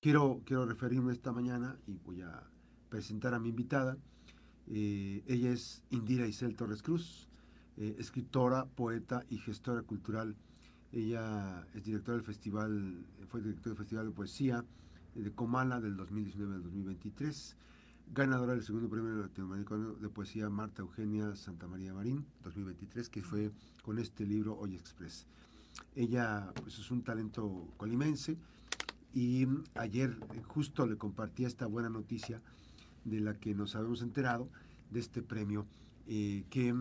quiero, quiero referirme esta mañana y voy a presentar a mi invitada. Eh, ella es Indira Isel Torres Cruz, eh, escritora, poeta y gestora cultural. Ella es directora del festival, fue directora del Festival de Poesía de Comala del 2019 al 2023, ganadora del segundo premio latinoamericano de poesía Marta Eugenia Santa María Marín 2023, que fue con este libro Hoy Express. Ella pues, es un talento colimense y ayer justo le compartí esta buena noticia de la que nos habíamos enterado de este premio, eh, que,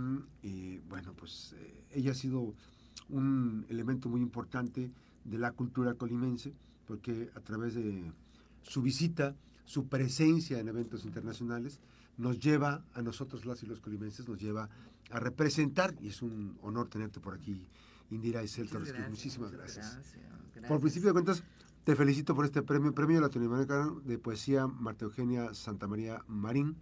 eh, bueno, pues eh, ella ha sido un elemento muy importante de la cultura colimense, porque a través de su visita, su presencia en eventos internacionales, nos lleva a nosotros, las y los colimenses, nos lleva a representar, y es un honor tenerte por aquí, Indira Isel Torres. Muchísimas gracias. Por principio de cuentas, te felicito por este premio, Premio Latinoamericano de Poesía Marta Eugenia Santa María Marín,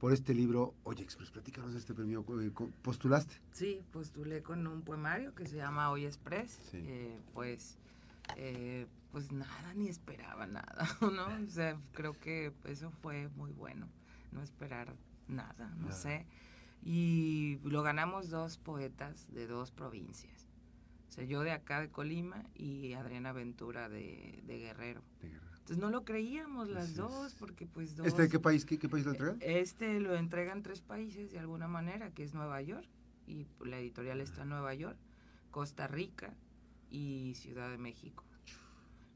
por este libro. Oye, Express, platícanos de este premio. Eh, ¿Postulaste? Sí, postulé con un poemario que se llama Hoy Express. Eh, pues, eh, pues nada, ni esperaba nada, ¿no? O sea, creo que eso fue muy bueno, no esperar nada, no sé. Y lo ganamos dos poetas de dos provincias yo de acá de Colima y Adriana Ventura de, Guerrero. Entonces no lo creíamos las dos, porque pues dos... ¿Este de qué país, qué, país lo entregan? Este lo entregan tres países de alguna manera, que es Nueva York, y la editorial está en Nueva York, Costa Rica y Ciudad de México.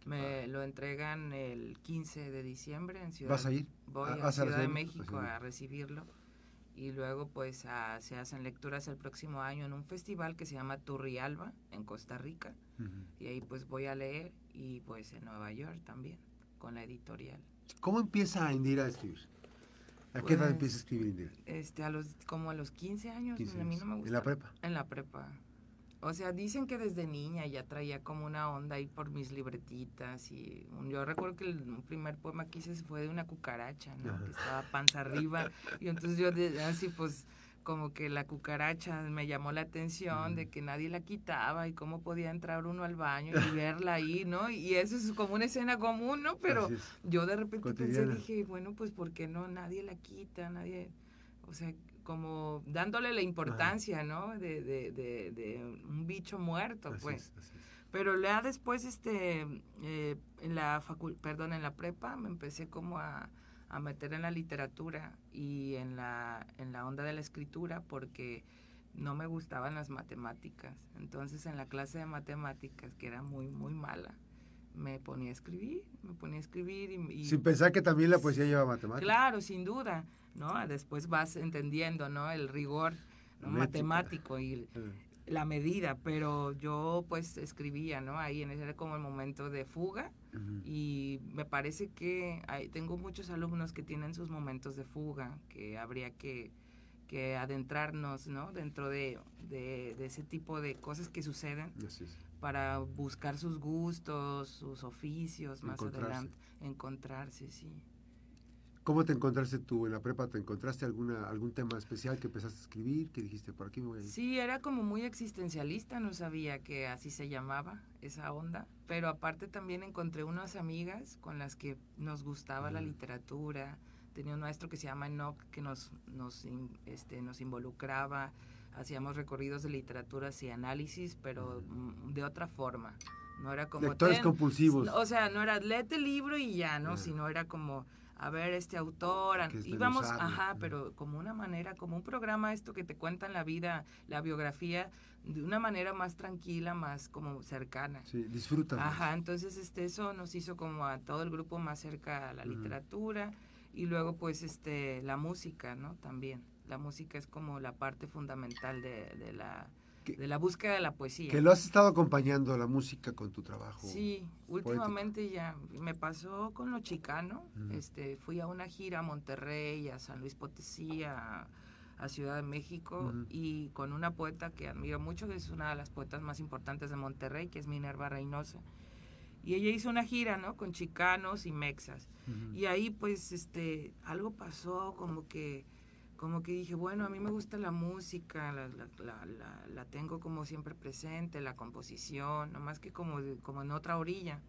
Me lo entregan el 15 de diciembre en Ciudad ¿Vas a ir? Voy a, Ciudad de México a recibirlo y luego pues se hacen lecturas el próximo año en un festival que se llama Turrialba en Costa Rica y ahí pues voy a leer y pues en Nueva York también con la editorial. ¿Cómo empieza Indira a escribir? ¿A qué edad pues, empieza a escribir Indira? Este, a los, como a los 15 años, a mí no me gusta. ¿En la prepa? En la prepa. O sea, dicen que desde niña ya traía como una onda ahí por mis libretitas y yo recuerdo que el primer poema que hice fue de una cucaracha, ¿no? Que estaba panza arriba y entonces yo así pues como que la cucaracha me llamó la atención de que nadie la quitaba y cómo podía entrar uno al baño y verla ahí, ¿no? Y eso es como una escena común, ¿no? Pero yo de repente pensé, dije, bueno, pues ¿por qué no? Nadie la quita, nadie, o sea, como dándole la importancia, ¿no? De, de, de, un bicho muerto, pues. Pero ya después, este, eh, en la facul perdón, en la prepa, me empecé como a, a, meter en la literatura y en la, en la onda de la escritura porque no me gustaban las matemáticas. Entonces, en la clase de matemáticas, que era muy, muy mala, me ponía a escribir, me ponía a escribir y... Sin pensar que también la poesía lleva matemáticas. Claro, sin duda. ¿no? Después vas entendiendo, ¿no? El rigor matemático y la medida, pero yo pues escribía, ¿no? Ahí en ese era como el momento de fuga y me parece que hay, tengo muchos alumnos que tienen sus momentos de fuga, que habría que, que adentrarnos, ¿no? Dentro de, de, ese tipo de cosas que suceden para buscar sus gustos, sus oficios más adelante, encontrarse, sí. ¿Cómo te encontraste tú en la prepa? ¿Te encontraste alguna, algún tema especial que empezaste a escribir? que dijiste, por aquí me voy a ir? Sí, era como muy existencialista, no sabía que así se llamaba esa onda, pero aparte también encontré unas amigas con las que nos gustaba la literatura, tenía un maestro que se llama Enoch que nos, nos, este, nos involucraba, hacíamos recorridos de literaturas y análisis, pero de otra forma. No era como... Lectores compulsivos. O sea, no era léete el libro y ya, ¿no? Sino era como a ver este autor, íbamos, ajá, pero como una manera, como un programa esto que te cuentan la vida, la biografía, de una manera más tranquila, más como cercana. Sí, disfruta. Ajá, entonces este, eso nos hizo como a todo el grupo más cerca a la literatura y luego pues este, la música, ¿no? También. La música es como la parte fundamental de la de la búsqueda de la poesía. Que lo has estado acompañando la música con tu trabajo. Sí, últimamente ya me pasó con lo chicano. Este, fui a una gira a Monterrey, a San Luis Potosí, a, Ciudad de México y con una poeta que admiro mucho, que es una de las poetas más importantes de Monterrey, que es Minerva Reynosa. Y ella hizo una gira, ¿no? Con chicanos y mexas. Y ahí pues este algo pasó como que como que dije, bueno, a mí me gusta la música, la, la, la, la tengo como siempre presente, la composición, no más que como, como en otra orilla,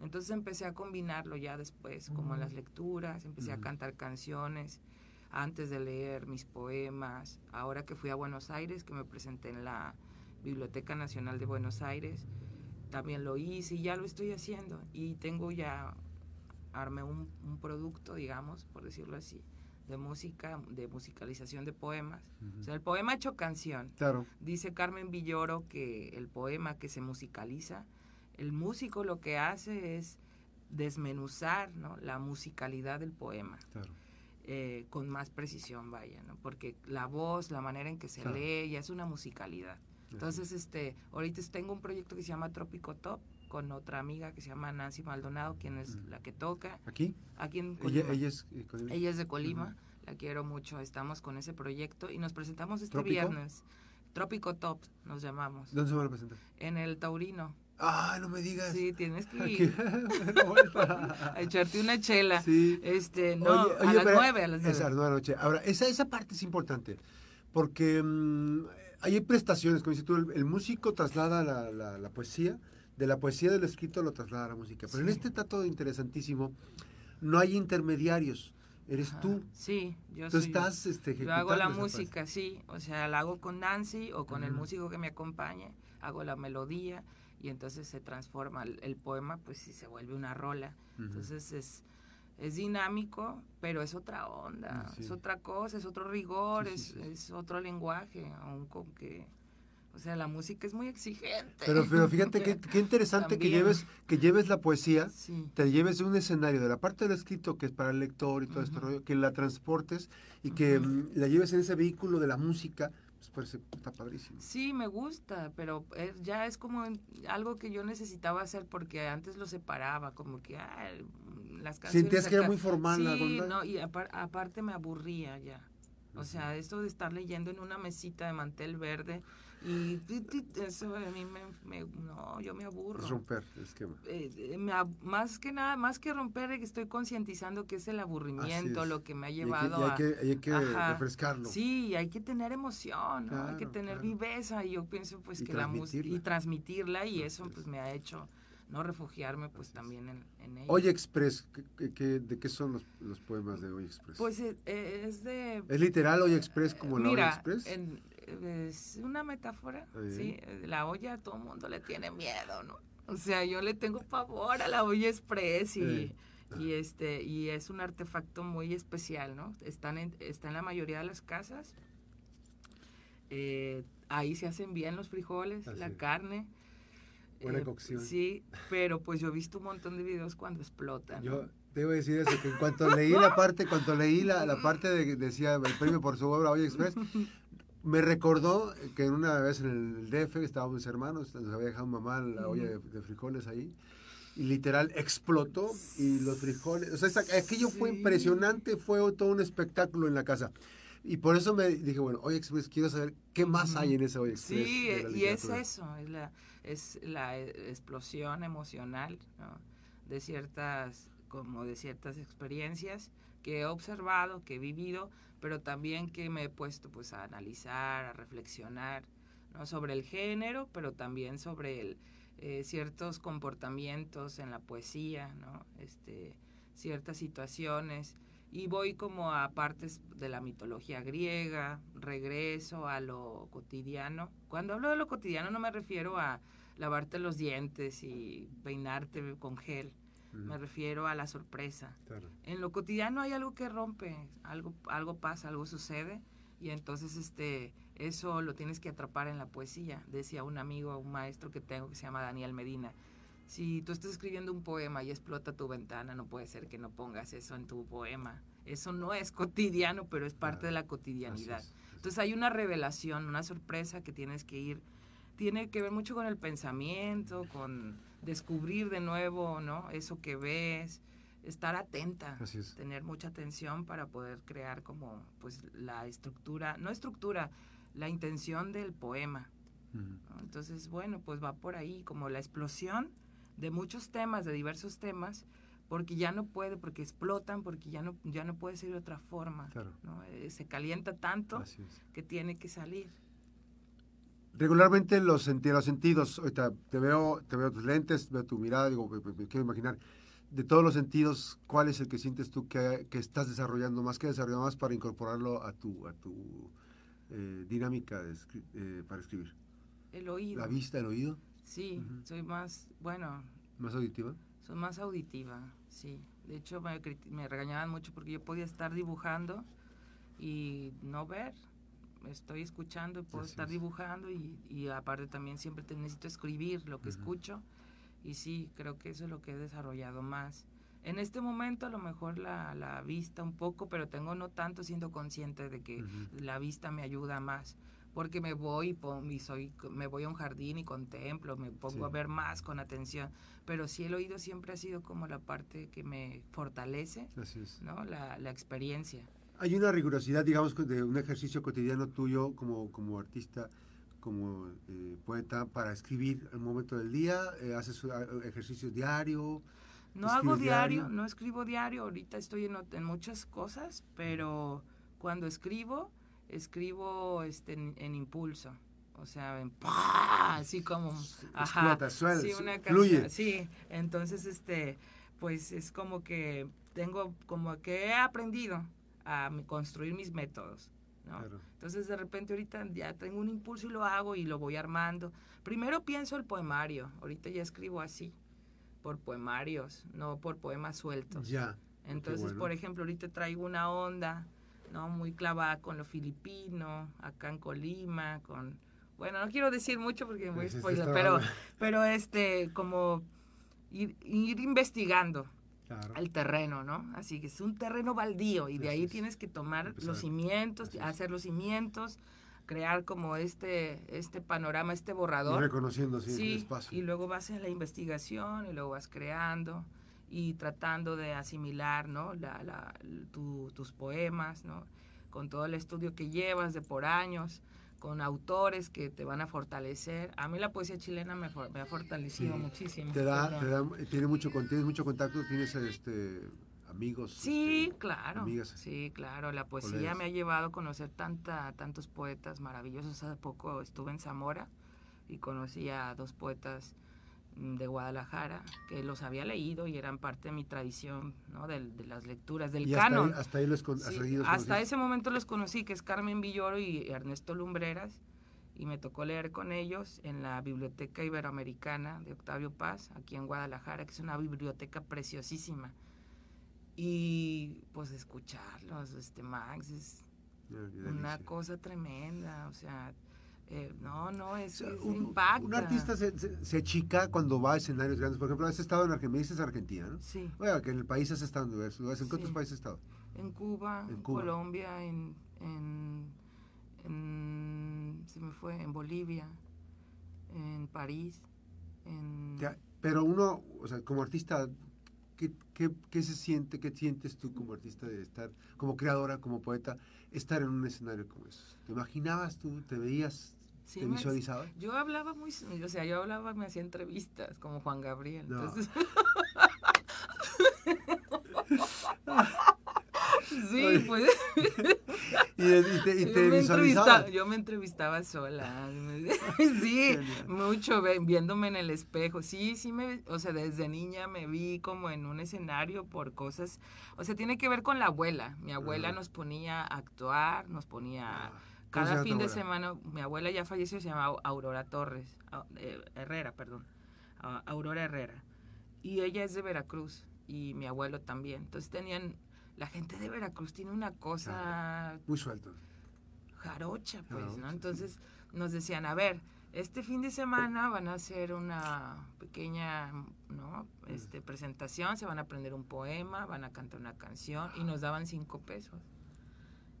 Entonces empecé a combinarlo ya después, como en las lecturas, empecé a cantar canciones antes de leer mis poemas. Ahora que fui a Buenos Aires, que me presenté en la Biblioteca Nacional de Buenos Aires, también lo hice y ya lo estoy haciendo. Y tengo ya, armé un, un producto, digamos, por decirlo así, de música, de musicalización de poemas. O sea, el poema hecho canción. Claro. Dice Carmen Villoro que el poema que se musicaliza, el músico lo que hace es desmenuzar ¿no? la musicalidad del poema. Claro. Eh, con más precisión, vaya, ¿no? Porque la voz, la manera en que se Claro. lee, ya es una musicalidad. Entonces, este, ahorita tengo un proyecto que se llama Trópico Top con otra amiga que se llama Nancy Maldonado, quien es Ujú. la que toca ¿Aquí? aquí en Ella, Colima. ella es... eh, con- Ella es de Colima, la quiero mucho, estamos con ese proyecto y nos presentamos este ¿Trópico? viernes. Trópico Top nos llamamos, ¿Dónde se van a presentar? en el Taurino. ¡Ah, no me digas! Sí, tienes que ir a echarte una chela. Sí. Este, no, Oye, a oye, las pero- nueve, a las nueve. A las nueve de la noche. Ahora, esa, esa parte es importante, porque mm, hay prestaciones, como dices tú, el, el músico traslada la, la- la poesía, de la poesía del escrito lo traslada a la música. Pero en este trato interesantísimo, no hay intermediarios, eres Ajá. tú. Sí, yo Tú soy- estás este, Yo hago la música, sí, o sea, la hago con Nancy o con el músico que me acompañe, hago la melodía y entonces se transforma el, el poema, pues sí se vuelve una rola. Entonces es, es dinámico, pero es otra onda, Sí. es otra cosa, es otro rigor, Sí, sí, es, es otro lenguaje, aun con que, o sea, la música es muy exigente. Pero, pero fíjate qué, qué interesante que lleves, que lleves la poesía, Sí, te lleves de un escenario de la parte del escrito que es para el lector y todo este Ujú. rollo, que la transportes y que mm, la lleves en ese vehículo de la música, pues parece, está padrísimo. Sí, me gusta, pero ya es como algo que yo necesitaba hacer porque antes lo separaba, como que ah, las canciones. Sentías que era muy formal Sí, no, y apar- aparte me aburría ya. O sea, esto de estar leyendo en una mesita de mantel verde y eso a mí me, me- no, yo me aburro. Es romper el esquema. Eh, eh, me más que nada, más que romper, estoy concientizando que es el aburrimiento es. lo que me ha Y hay que- llevado y hay a... que, hay que Ajá. refrescarlo. Sí, hay que tener emoción, ¿no? hay que tener claro. viveza y yo pienso pues Y que la música y transmitirla. y eso es. pues me ha hecho no refugiarme pues también en, en ello. Oye Express, ¿qué- de qué son los, los poemas de Hoy Express? pues eh, eh, es de ¿Es literal Hoy Express como la Hoy Mira, Express? en- es una metáfora, Ah, sí, la olla a todo el mundo le tiene miedo, ¿no? O sea, yo le tengo pavor a la olla express y, Eh, y este y es un artefacto muy especial, ¿no? Están en, está en la mayoría de las casas. Eh, ahí se hacen bien los frijoles, Así la carne. Buena Eh, cocción. Sí, pero pues yo he visto un montón de videos cuando explotan. ¿no? Yo debo decir eso, que en cuanto leí la parte, cuando leí la, la parte de que decía el premio por su obra Hoy Express, me recordó que una vez en el DF estábamos mis hermanos, nos había dejado mamá la olla de, de frijoles ahí, y literal explotó y los frijoles, o sea, aquello fue Sí. impresionante, fue todo un espectáculo en la casa. Y por eso me dije, bueno, Hoy Express, quiero saber qué más hay en ese Hoy Express. Sí, y es eso, es la, es la eh, explosión emocional de ciertas, como de ciertas experiencias que he observado, que he vivido, pero también que me he puesto pues a analizar, a reflexionar, ¿no? sobre el género, pero también sobre el, eh, ciertos comportamientos en la poesía, ¿no? Este, ciertas situaciones y voy como a partes de la mitología griega, regreso a lo cotidiano. Cuando hablo de lo cotidiano no me refiero a lavarte los dientes y peinarte con gel, me refiero a la sorpresa. claro. En lo cotidiano hay algo que rompe, algo, algo pasa, algo sucede y entonces este eso lo tienes que atrapar en la poesía. Decía un amigo, un maestro que tengo que se llama Daniel Medina. Si tú estás escribiendo un poema y explota tu ventana, no puede ser que no pongas eso en tu poema. Eso no es cotidiano, pero es parte Claro, de la Así cotidianidad. es. Entonces hay una revelación, una sorpresa que tienes que ir, tiene que ver mucho con el pensamiento, con descubrir de nuevo, ¿no? Eso que ves, estar atenta, Así es. tener mucha atención para poder crear como, pues, la estructura, no estructura, la intención del poema. Entonces, bueno, pues va por ahí como la explosión de muchos temas, de diversos temas, porque ya no puede, porque explotan, porque ya no, ya no puede ser de otra forma. Claro. ¿no? Eh, se calienta tanto es. que tiene que salir. Regularmente los, los sentidos, ahorita te veo, te veo tus lentes, veo tu mirada, digo, me, me quiero imaginar, de todos los sentidos, ¿cuál es el que sientes tú que, que estás desarrollando más, que desarrollando más para incorporarlo a tu, a tu eh, dinámica de eh, para escribir? El oído. ¿La vista, el oído? Sí, soy más, bueno, ¿Más auditiva? soy más auditiva, sí. De hecho, me, regañaban mucho porque yo podía estar dibujando y no ver. Estoy escuchando y puedo Así estar es. dibujando y, y aparte también siempre te necesito escribir lo que escucho y sí, creo que eso es lo que he desarrollado más. En este momento a lo mejor la, la vista un poco, pero tengo no tanto siendo consciente de que la vista me ayuda más porque me voy y, soy me voy a un jardín y contemplo me pongo Sí. a ver más con atención pero sí el oído siempre ha sido como la parte que me fortalece Así es. no la, la experiencia Hay una rigurosidad, digamos, de un ejercicio cotidiano tuyo como, como artista, como eh, poeta, para escribir al momento del día. eh, ¿Haces eh, ejercicios diario? no hago ¿Escribes diario, diario? no escribo diario ahorita estoy en, en muchas cosas pero cuando escribo escribo este en, en impulso o sea en ¡pah! así como ajá Explota, sí una fluye. canción sí entonces este pues es como que tengo como que he aprendido a construir mis métodos ¿no? Claro. entonces de repente ahorita ya tengo un impulso y lo hago y lo voy armando primero pienso el poemario ahorita ya escribo así por poemarios no por poemas sueltos Ya. entonces, bueno. por ejemplo, ahorita traigo una onda, ¿no? Muy clavada con lo filipino, acá en Colima, con... Bueno, no quiero decir mucho porque voy a este spoiler, pero, pero este, como ir, ir investigando Claro. el terreno, ¿no? Así que es un terreno baldío y de ahí es. tienes que tomar Empezar. los cimientos, Así hacer los cimientos, crear como este, este panorama, este Y borrador. reconociendo así el Sí, espacio. y luego vas en la investigación y luego vas creando y tratando de asimilar, ¿no? La, la- tu- tus poemas, ¿no? Con todo el estudio que llevas de por años, con autores que te van a fortalecer. A mí la poesía chilena me, for- me ha fortalecido Sí. muchísimo. te da, te da, tiene mucho, tienes mucho contacto, tienes este, amigos. Sí, este, claro. amigas. Sí, claro. La poesía colegas. me ha llevado a conocer tanta, tantos poetas maravillosos. Hace poco estuve en Zamora y conocí a dos poetas de Guadalajara que los había leído y eran parte de mi tradición, ¿no? Del- de, las lecturas, del y canon. ahí, hasta ahí los con- Sí, hasta ahí los hasta ese momento los conocí, que es Carmen Villoro y Ernesto Lumbreras, y me tocó leer con ellos en la Biblioteca Iberoamericana de Octavio Paz, aquí en Guadalajara, que es una biblioteca preciosísima. Y pues escucharlos, este Max, es una cosa tremenda, o sea, eh, no, no, es, es un, impacta. un artista se, se, se achica cuando va a escenarios grandes. Por ejemplo, has estado en Argentina, me dices Argentina, ¿no? Sí, Bueno, que en el país has estado en diversos lugares. ¿En qué Sí. otros países has estado? en Cuba, En Cuba. Colombia, en, en, en- se me fue, en Bolivia, en París, en... Pero uno, o sea, como artista, ¿qué, qué, qué se siente, qué sientes tú como artista de estar, como creadora, como poeta, estar en un escenario como eso? ¿Te imaginabas tú, te veías, Sí, te me- visualizabas? Yo hablaba muy, o sea, yo hablaba, me hacía entrevistas como Juan Gabriel. No. Entonces, sí, pues Y, y te, y yo, te me visualizabas. entrevistaba, yo me entrevistaba sola. sí, mucho viéndome en el espejo. Sí, sí me, o sea, desde niña me vi como en un escenario por cosas, o sea, tiene que ver con la abuela. Mi abuela nos ponía a actuar, nos ponía Ah, ¿cómo se cada fin de semana, mi abuela ya falleció, se llamaba Aurora Torres, eh, Herrera, perdón, Ah, Aurora Herrera. Y ella es de Veracruz y mi abuelo también. Entonces tenían, la gente de Veracruz tiene una cosa Muy suelto. jarocha, pues, Jarocha, ¿no? Entonces nos decían, a ver, este fin de semana van a hacer una pequeña, ¿no? Este, presentación, se van a aprender un poema, van a cantar una canción y nos daban cinco pesos.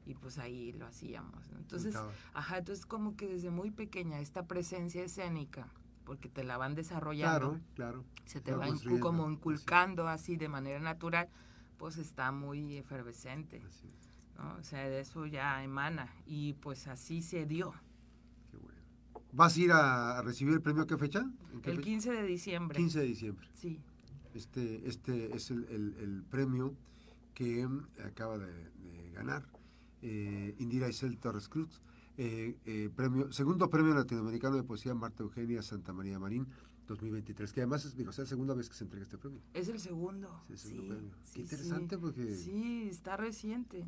Y pues ahí lo hacíamos, ¿no? Entonces, Estaba. ajá, entonces como que desde muy pequeña esta presencia escénica, porque te la van desarrollando, Claro, claro. se te va incu- como inculcando así de manera natural, pues está muy efervescente. Así es. ¿no? O sea, de eso ya emana. Y pues así se dio. Qué bueno. ¿Vas a ir a, recibir el premio a qué fecha? ¿En qué El fecha? 15 de diciembre. 15 de diciembre. Sí. Este, este es el, el- el premio que acaba de, de ganar eh, Indira Isel Torres Cruz. eh, eh, premio, segundo premio latinoamericano de poesía Marta Eugenia Santa María Marín 2023, que además es, digo, es la segunda vez que se entrega este premio. Es el segundo. Sí, el segundo sí, premio. sí, Qué interesante porque Sí, está reciente.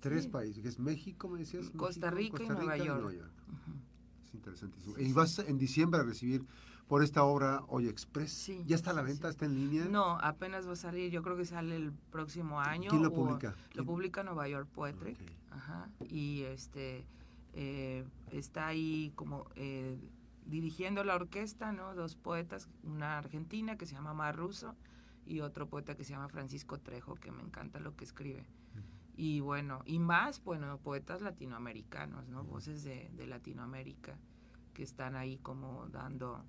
tres países, que es México, me decías. Costa México, Rica y Nueva York. Es interesantísimo. Y vas en diciembre a recibir por esta obra Hoy Express. Sí, ¿Ya está a la venta? sí. ¿Está en línea? No, apenas va a salir, yo creo que sale el próximo año. ¿Quién lo publica? Lo ¿Quién? publica Nueva York Poetry. Ok. Ajá. Y este eh, está ahí como eh, dirigiendo la orquesta, ¿no? Dos poetas, una argentina que se llama Mar Russo y otro poeta que se llama Francisco Trejo, que me encanta lo que escribe. Y bueno, y más, bueno, poetas latinoamericanos, ¿no? Voces de, de Latinoamérica que están ahí como dando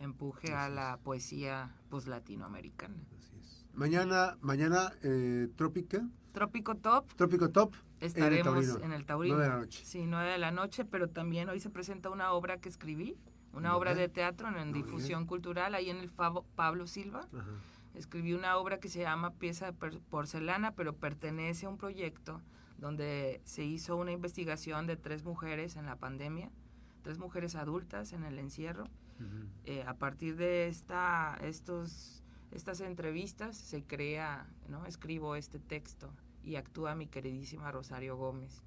empuje a la es. poesía pues latinoamericana. Así es. Mañana, mañana, eh, Trópica, Trópico Top, Trópico Top, estaremos Taurino, en el Taurino. nueve de la noche. Sí, nueve de la noche, pero también hoy se presenta una obra que escribí, una obra de teatro en, difusión cultural, ahí en el Fabo- Pablo Silva. Ajá. Escribí una obra que se llama Pieza de Porcelana, pero pertenece a un proyecto donde se hizo una investigación de tres mujeres en la pandemia, tres mujeres adultas en el encierro. Eh, a partir de esta, estos, estas entrevistas se crea, ¿no? escribo este texto y actúa mi queridísima Rosario Gómez.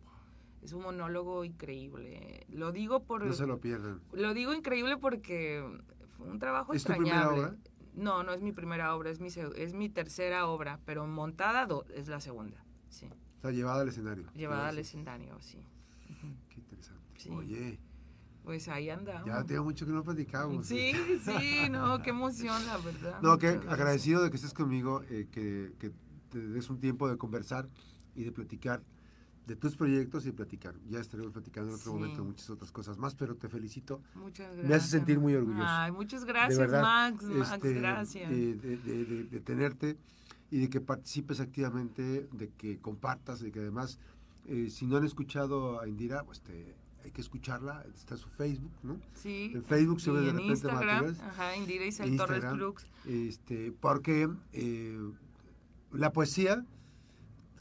Es un monólogo increíble. Lo digo por No se lo pierdan. lo digo increíble porque fue un trabajo ¿Es tu primera obra? No, no es mi primera obra, es mi es mi tercera obra, pero montada do- es la segunda. Sí, Está llevada al escenario. llevada al escenario, sí. Qué interesante. Sí. Oye, Pues ahí andamos. ya tengo mucho que no platicamos. Sí, sí, no, qué emoción, la verdad. No, que gracias. agradecido de que estés conmigo, eh, que, que te des un tiempo de conversar y de platicar de tus proyectos y platicar. Ya estaremos platicando en otro Sí. momento de muchas otras cosas más, pero te felicito. Muchas me hace gracias. sentir muy orgulloso. Ay, muchas de gracias, verdad, Max. Max, este, gracias. eh, de, de- de- de tenerte y de que participes activamente, de que compartas, de que además, eh, si no han escuchado a Indira, pues te, hay que escucharla, está su Facebook, ¿no? sí. en Facebook y sube de en repente Instagram, materiales. ajá, Indira Isel Torres. Cruz. Este, porque eh, la poesía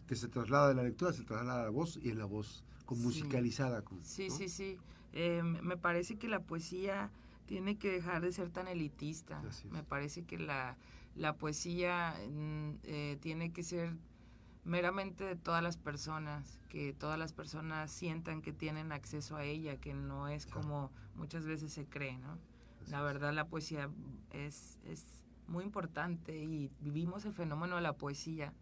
que se traslada de la lectura se traslada a la voz y en la voz con Sí. musicalizada. Con, Sí, ¿no? sí, sí. Eh, me parece que la poesía tiene que dejar de ser tan elitista. Me parece que la, la poesía mm, eh, tiene que ser meramente de todas las personas, que todas las personas sientan que tienen acceso a ella, que no es como muchas veces se cree, ¿no? Así La es. verdad la poesía es, es muy importante y vivimos el fenómeno de la poesía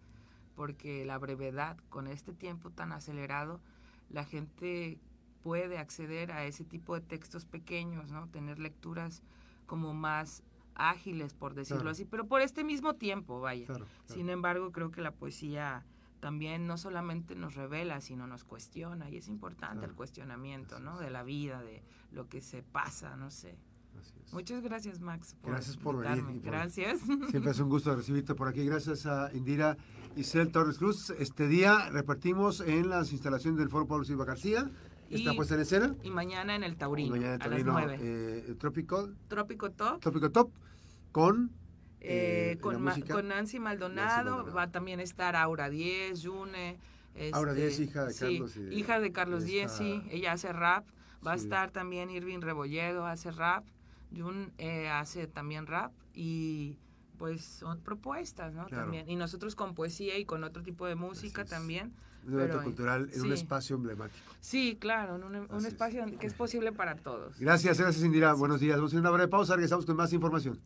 porque la brevedad, con este tiempo tan acelerado, la gente puede acceder a ese tipo de textos pequeños, ¿no? Tener lecturas como más ágiles, por decirlo Claro. así, pero por este mismo tiempo, vaya. Claro, claro. Sin embargo, creo que la poesía también no solamente nos revela, sino nos cuestiona, y es importante el cuestionamiento, Así ¿no? es. De la vida, de lo que se pasa, no sé. Así es. Muchas gracias, Max. Por Gracias por venir invitarme. por- Gracias. Siempre es un gusto recibirte por aquí. Gracias a Indira Isel Torres Cruz. Este día repartimos en las instalaciones del Foro Pablo Silva García. Está Y- puesta en escena. Y mañana en el Taurino, mañana en a las Taurino, 9. eh, el Tropical, Trópico Top. Tropical Top con, eh, eh, con, Ma- con Nancy Maldonado, Nancy Maldonado. va a también estar Aura Diez, Yune. Aura este, Diez, hija de sí, Carlos y de- hija de Carlos y Diez, esta- sí, ella hace rap. Va a Sí. estar también Irving Rebolledo, hace rap. Jun eh, hace también rap y pues son propuestas, ¿no? Claro. También. Y nosotros con poesía y con otro tipo de música también. Un evento pero, cultural en un sí. espacio emblemático. Sí, claro, en un, un Así es. espacio que es posible para todos. Gracias, gracias Indira. Buenos días. Vamos a hacer una breve pausa. Regresamos con más información.